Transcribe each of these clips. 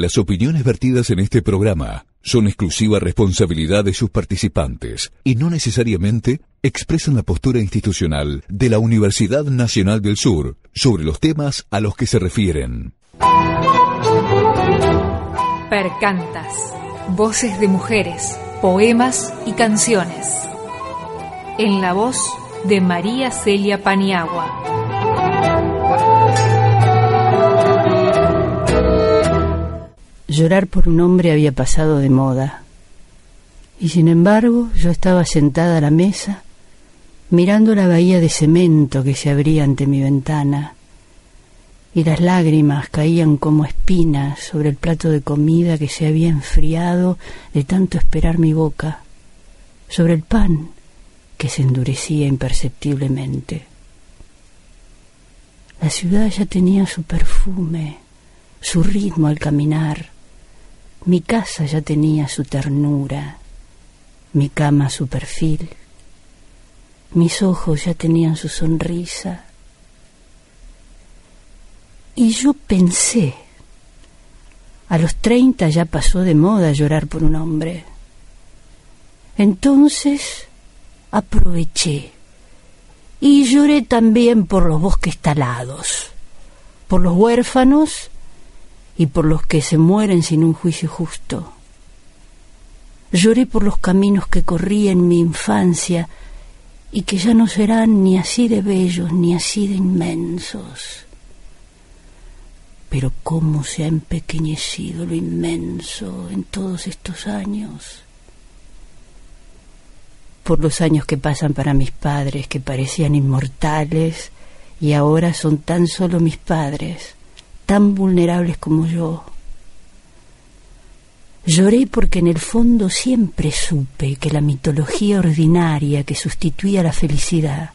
Las opiniones vertidas en este programa son exclusiva responsabilidad de sus participantes y no necesariamente expresan la postura institucional de la Universidad Nacional del Sur sobre los temas a los que se refieren. Percantas. Voces de mujeres, poemas y canciones. En la voz de María Celia Paniagua. Llorar por un hombre había pasado de moda. Y sin embargo, yo estaba sentada a la mesa, mirando la bahía de cemento que se abría ante mi ventana, y las lágrimas caían como espinas sobre el plato de comida que se había enfriado de tanto esperar mi boca, sobre el pan que se endurecía imperceptiblemente. La ciudad ya tenía su perfume, su ritmo al caminar, mi casa ya tenía su ternura, mi cama su perfil, mis ojos ya tenían su sonrisa. Y yo pensé, a los treinta ya pasó de moda llorar por un hombre. Entonces aproveché y lloré también por los bosques talados, por los huérfanos y por los que se mueren sin un juicio justo. Lloré por los caminos que corrí en mi infancia y que ya no serán ni así de bellos ni así de inmensos. Pero cómo se ha empequeñecido lo inmenso en todos estos años. Por los años que pasan para mis padres, que parecían inmortales, y ahora son tan solo mis padres tan vulnerables como yo. Lloré porque en el fondo siempre supe que la mitología ordinaria que sustituía la felicidad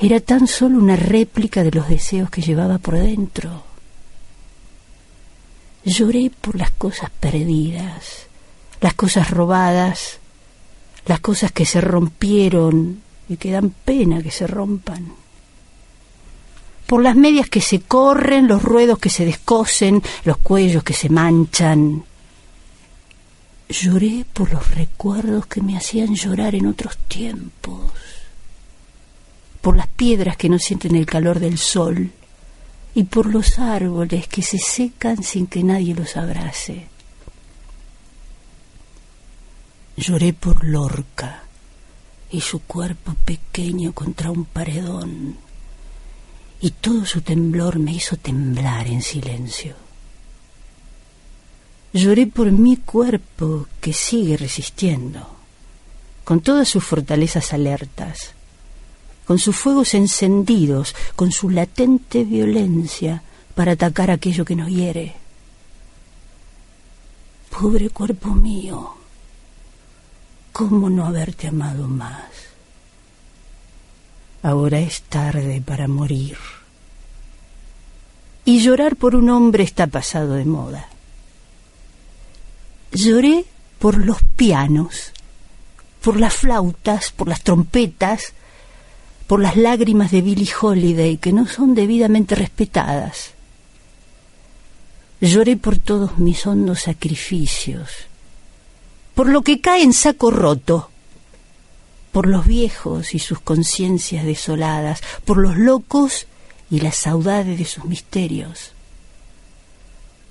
era tan solo una réplica de los deseos que llevaba por dentro. Lloré por las cosas perdidas, las cosas robadas, las cosas que se rompieron y que dan pena que se rompan por las medias que se corren, los ruedos que se descosen, los cuellos que se manchan. Lloré por los recuerdos que me hacían llorar en otros tiempos, por las piedras que no sienten el calor del sol y por los árboles que se secan sin que nadie los abrace. Lloré por Lorca y su cuerpo pequeño contra un paredón y todo su temblor me hizo temblar en silencio. Lloré por mi cuerpo que sigue resistiendo, con todas sus fortalezas alertas, con sus fuegos encendidos, con su latente violencia para atacar aquello que nos hiere. Pobre cuerpo mío, ¿cómo no haberte amado más? Ahora es tarde para morir. Y llorar por un hombre está pasado de moda. Lloré por los pianos, por las flautas, por las trompetas, por las lágrimas de Billie Holiday que no son debidamente respetadas. Lloré por todos mis hondos sacrificios, por lo que cae en saco roto, por los viejos y sus conciencias desoladas, por los locos y la saudade de sus misterios.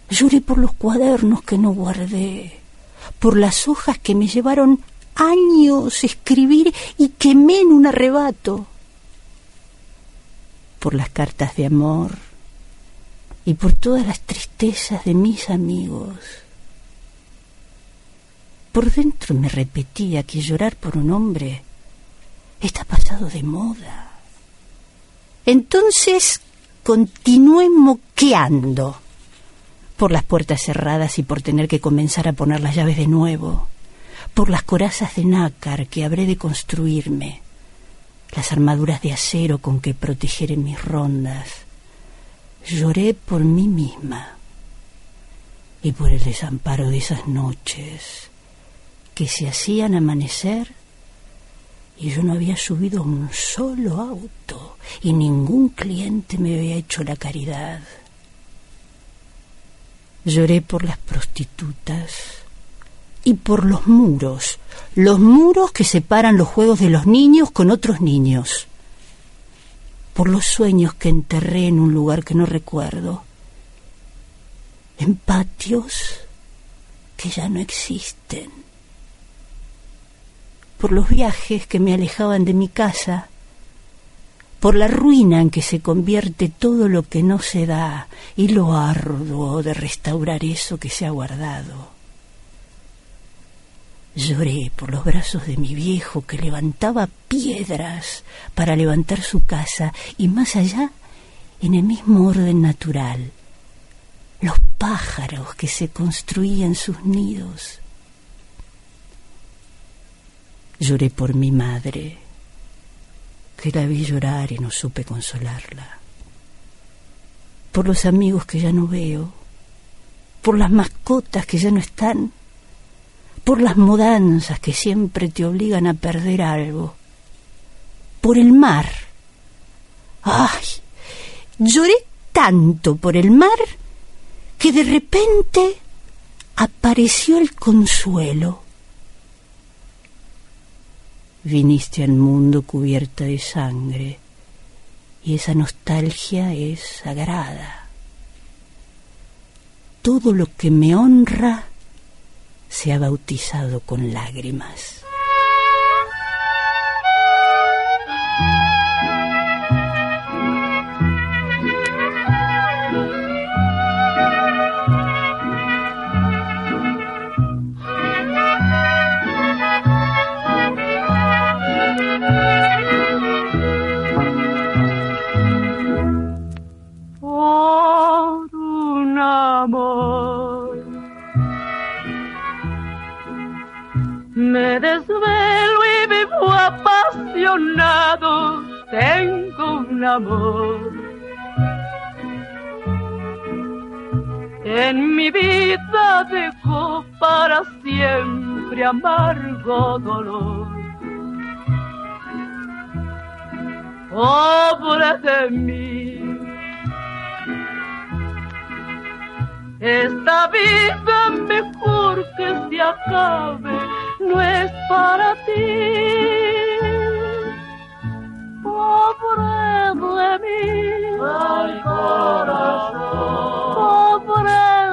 Lloré por los cuadernos que no guardé, por las hojas que me llevaron años escribir y quemé en un arrebato, por las cartas de amor y por todas las tristezas de mis amigos. Por dentro me repetía que llorar por un hombre está pasado de moda. Entonces continué moqueando, por las puertas cerradas y por tener que comenzar a poner las llaves de nuevo, por las corazas de nácar que habré de construirme, las armaduras de acero con que protegeré mis rondas. Lloré por mí misma y por el desamparo de esas noches que se hacían amanecer y yo no había subido un solo auto y ningún cliente me había hecho la caridad. Lloré por las prostitutas y por los muros, los muros que separan los juegos de los niños con otros niños, por los sueños que enterré en un lugar que no recuerdo, en patios que ya no existen, por los viajes que me alejaban de mi casa, por la ruina en que se convierte todo lo que no se da y lo arduo de restaurar eso que se ha guardado. Lloré por los brazos de mi viejo que levantaba piedras para levantar su casa y más allá, en el mismo orden natural, los pájaros que se construían sus nidos. Lloré por mi madre, que la vi llorar y no supe consolarla. Por los amigos que ya no veo, por las mascotas que ya no están, por las mudanzas que siempre te obligan a perder algo, por el mar. ¡Ay! Lloré tanto por el mar que de repente apareció el consuelo viniste al mundo cubierta de sangre y esa nostalgia es sagrada. Todo lo que me honra se ha bautizado con lágrimas. En mi vida dejó para siempre amargo dolor. Pobre de mí, esta vida mejor que se acabe no es para ti. Pobre de mí, ay corazón, pobre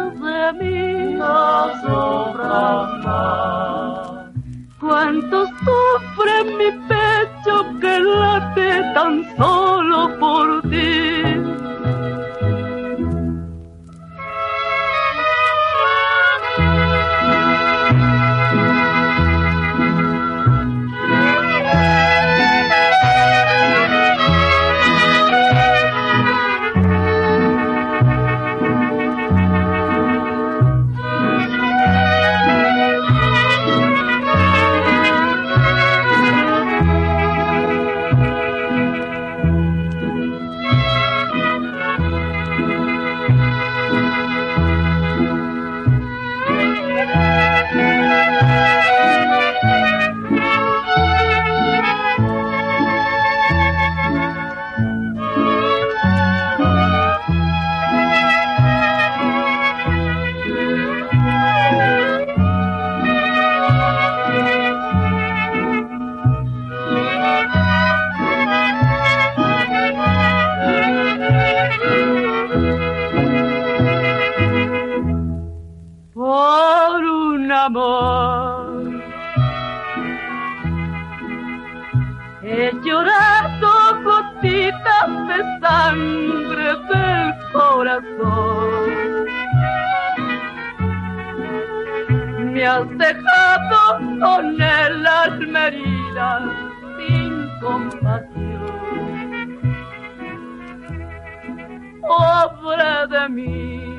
de mí.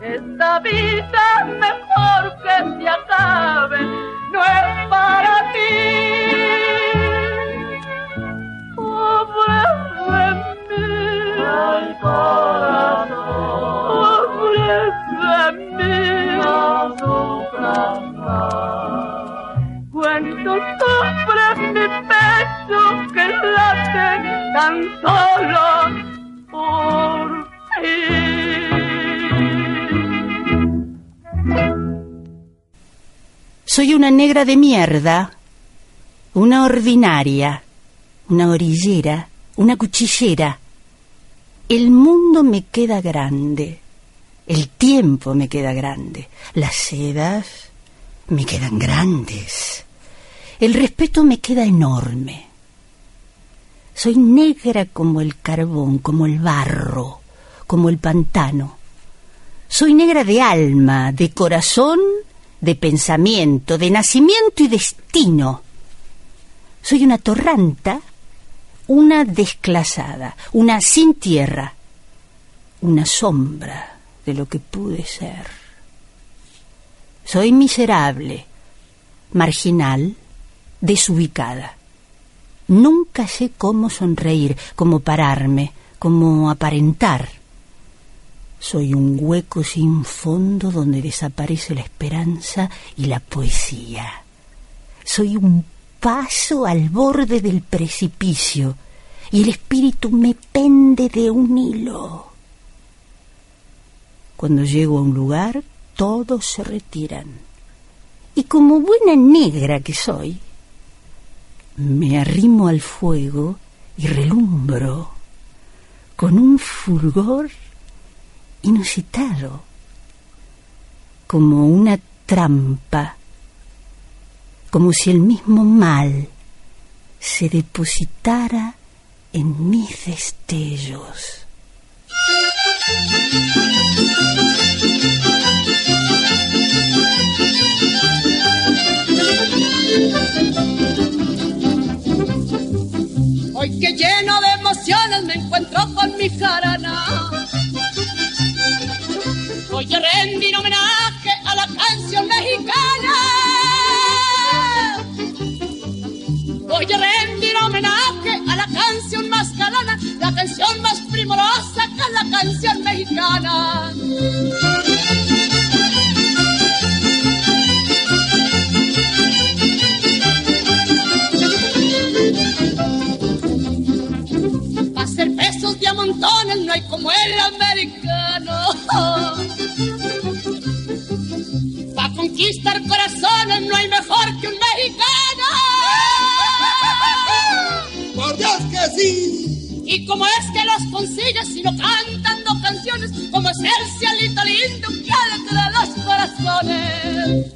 Esta vida mejor que se acabe, no es para ti. Tan solo por Soy una negra de mierda, una ordinaria, una orillera, una cuchillera. El mundo me queda grande, el tiempo me queda grande, las sedas me quedan grandes, el respeto me queda enorme. Soy negra como el carbón, como el barro, como el pantano. Soy negra de alma, de corazón, de pensamiento, de nacimiento y destino. Soy una torranta, una desclasada, una sin tierra, una sombra de lo que pude ser. Soy miserable, marginal, desubicada. Nunca sé cómo sonreír, cómo pararme, cómo aparentar. Soy un hueco sin fondo donde desaparece la esperanza y la poesía. Soy un paso al borde del precipicio y el espíritu me pende de un hilo. Cuando llego a un lugar, todos se retiran. Y como buena negra que soy, me arrimo al fuego y relumbro con un fulgor inusitado, como una trampa, como si el mismo mal se depositara en mis destellos. Que lleno Y como es que los consigues sino cantando canciones como ese cielito lindo que alegra los corazones.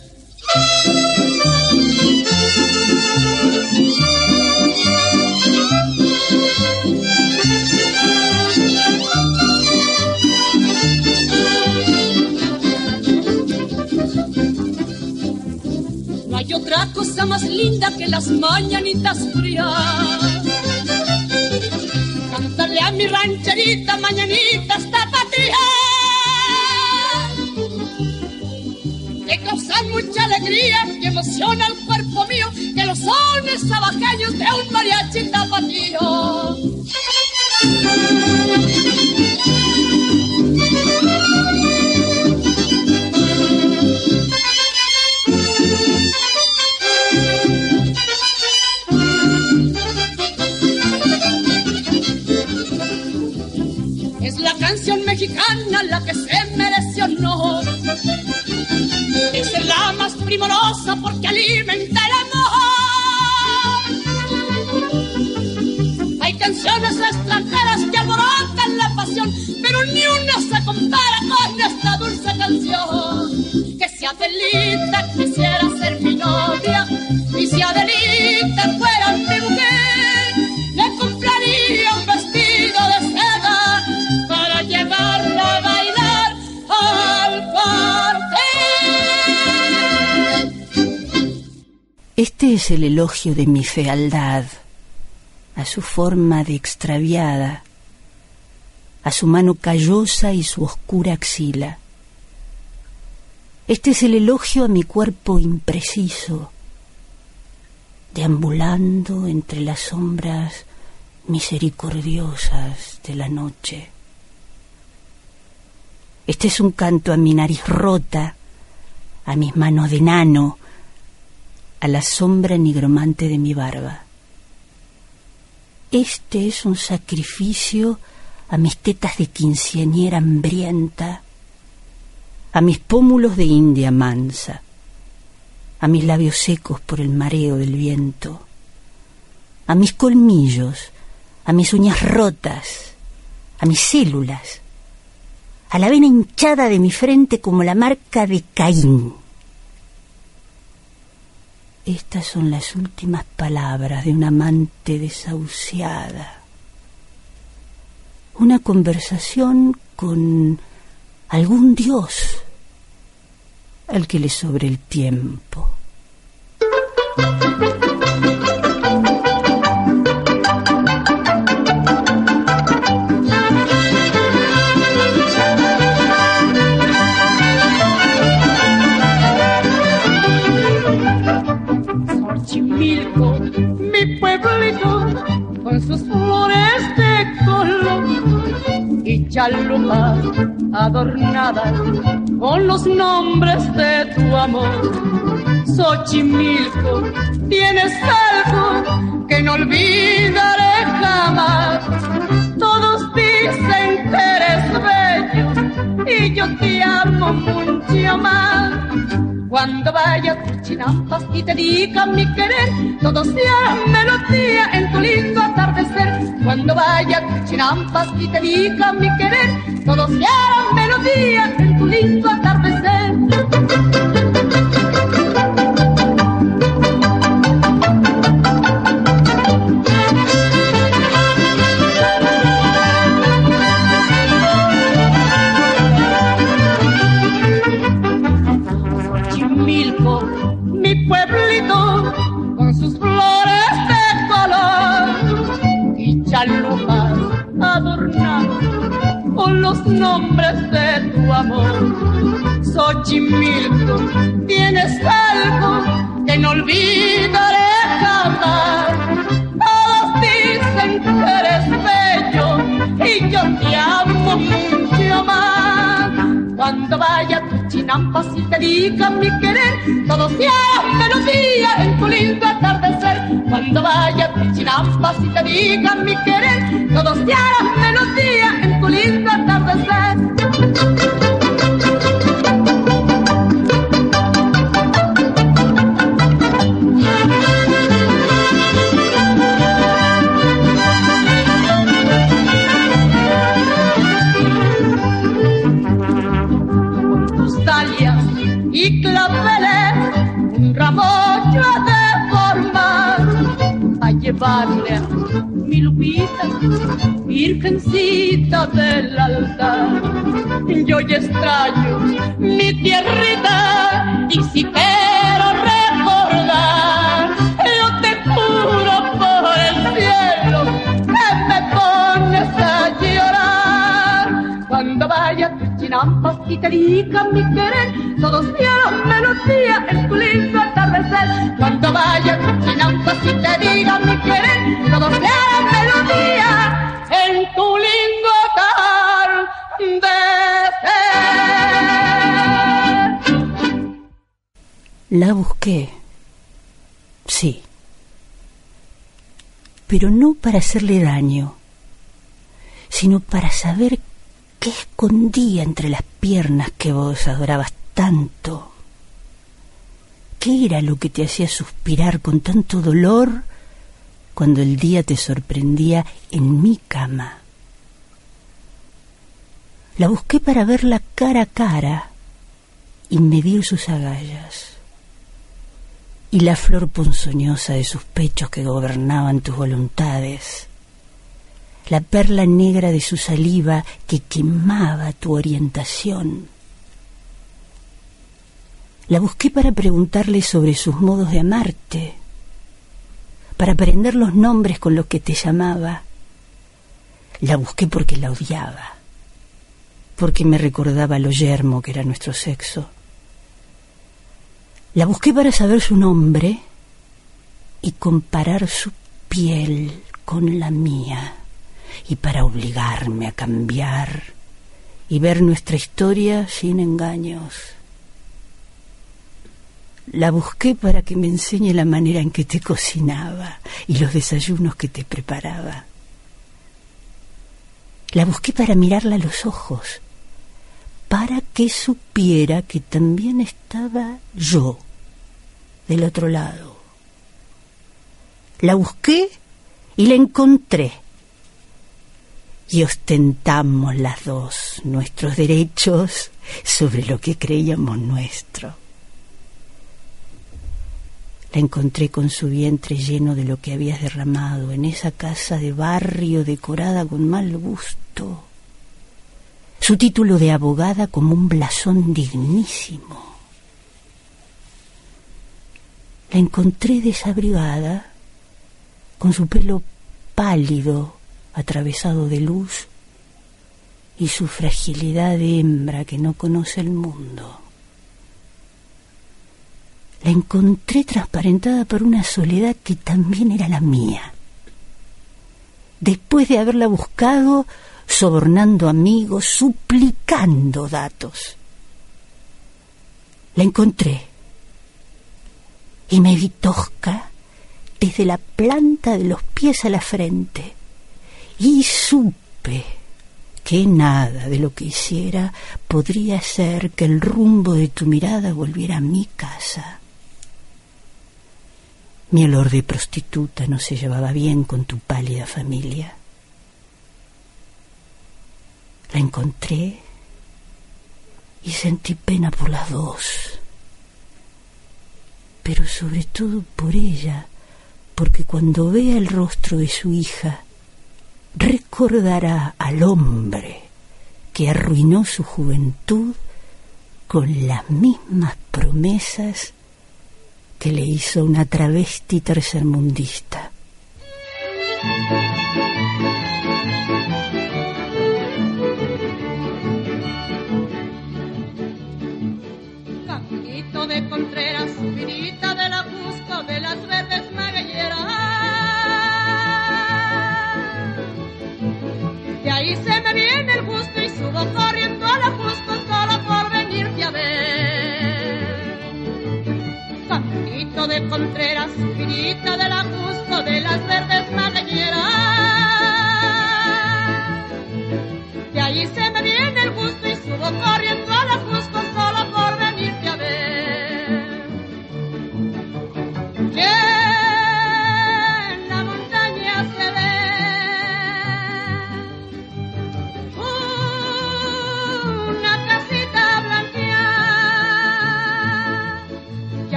No hay otra cosa más linda que las mañanitas frías. Mi rancherita mañanitas tapatías. Que causan mucha alegría y emociona el cuerpo mío. Que los sones sabajeños de un mariachi tapatío. Este es el elogio de mi fealdad, a su forma de extraviada, a su mano callosa y su oscura axila, Este es el elogio a mi cuerpo impreciso, deambulando entre las sombras misericordiosas de la noche. Este es un canto a mi nariz rota, a mis manos de nano, a la sombra nigromante de mi barba. Este es un sacrificio a mis tetas de quinceañera hambrienta, a mis pómulos de india mansa, a mis labios secos por el mareo del viento, a mis colmillos, a mis uñas rotas, a mis células, a la vena hinchada de mi frente como la marca de Caín. Estas son las últimas palabras de una amante desahuciada. Una conversación con algún dios al que le sobre el tiempo. Chalupas adornadas con los nombres de tu amor. Xochimilco, tienes algo que no olvidaré jamás. Todos dicen que eres bello y yo te amo mucho más. Cuando vaya a tus chinampas y te diga mi querer, todo sea melodía en tu lindo atardecer. Cuando vaya a tus chinampas y te diga mi querer, todo sea melodía en tu lindo atardecer. Mi pueblito, con sus flores de color y chalupas adornadas con los nombres de tu amor. Xochimilco, tienes algo que no olvidaré jamás. Todos dicen que eres bello y yo te amo mucho más. Cuando vaya a tus chinampas y te diga mi querer, todo sea melodía en tu lindo atardecer. Cuando vaya a tus chinampas y te diga mi querer, todo sea melodía en tu lindo atardecer. Mi lupita, virgencita del altar. Yo ya extraño mi tierrita y si quiero recordar, yo te juro por el cielo que me pones a llorar. Cuando vaya a tus chinampas y te diga mi querer, todo sea melodía en tu lindo atardecer. Cuando vaya La busqué, sí, pero no para hacerle daño, sino para saber qué escondía entre las piernas que vos adorabas tanto. ¿Qué era lo que te hacía suspirar con tanto dolor cuando el día te sorprendía en mi cama? La busqué para verla cara a cara y medir sus agallas y la flor ponzoñosa de sus pechos que gobernaban tus voluntades, la perla negra de su saliva que quemaba tu orientación. La busqué para preguntarle sobre sus modos de amarte, para aprender los nombres con los que te llamaba. La busqué porque la odiaba, porque me recordaba lo yermo que era nuestro sexo La busqué para saber su nombre y comparar su piel con la mía y para obligarme a cambiar y ver nuestra historia sin engaños. La busqué para que me enseñe la manera en que te cocinaba y los desayunos que te preparaba. La busqué para mirarla a los ojos, para que supiera que también estaba yo del otro lado. La busqué y la encontré. Y ostentamos las dos nuestros derechos sobre lo que creíamos nuestro. La encontré con su vientre lleno de lo que habías derramado en esa casa de barrio decorada con mal gusto. Su título de abogada como un blasón dignísimo. La encontré desabrigada, con su pelo pálido, atravesado de luz, y su fragilidad de hembra que no conoce el mundo la encontré transparentada por una soledad que también era la mía. Después de haberla buscado, sobornando amigos, suplicando datos. La encontré y me vi tosca desde la planta de los pies a la frente y supe que nada de lo que hiciera podría hacer que el rumbo de tu mirada volviera a mi casa. Mi olor de prostituta no se llevaba bien con tu pálida familia. La encontré y sentí pena por las dos, pero sobre todo por ella, porque cuando vea el rostro de su hija, recordará al hombre que arruinó su juventud con las mismas promesas que le hizo una travesti tercermundista. Contreras, subidita de la Cusco, de las verdes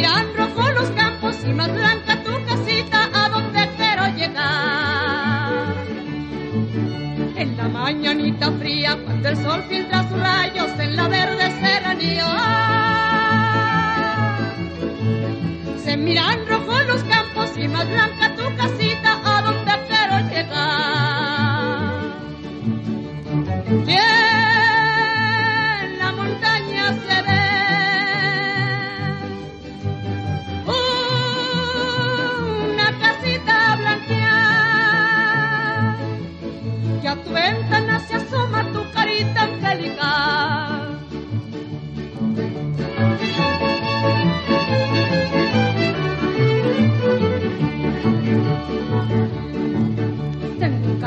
Se miran rojo los campos y más blanca tu casita a donde quiero llegar. En la mañanita fría, cuando el sol filtra sus rayos en la verde serranía. Se miran rojo los campos y más blanca tu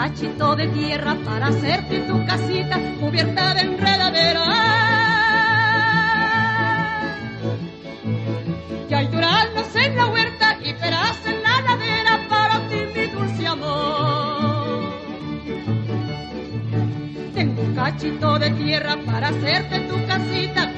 cachito de tierra para hacerte tu casita cubierta de enredadera. Y hay duraznos en la huerta y peras en la ladera para ti, mi dulce amor. cachito de tierra para hacerte tu casita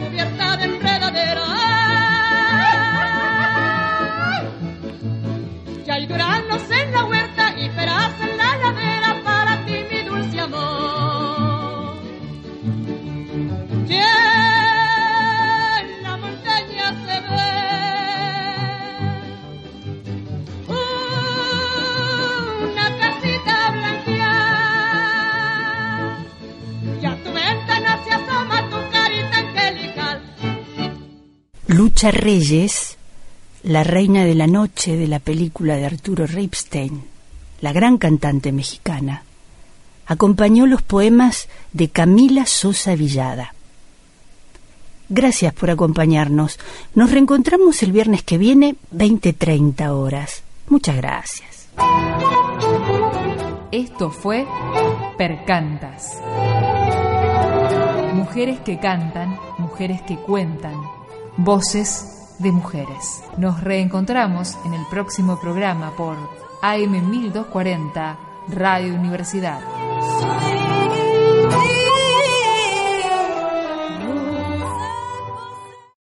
Lucha Reyes, la reina de la noche de la película de Arturo Ripstein, la gran cantante mexicana, acompañó los poemas de Camila Sosa Villada. Gracias por acompañarnos. Nos reencontramos el viernes que viene, 20-30 horas. Muchas gracias. Esto fue Percantas. Mujeres que cantan, mujeres que cuentan, voces de mujeres. Nos reencontramos en el próximo programa por AM 1240 Radio Universidad.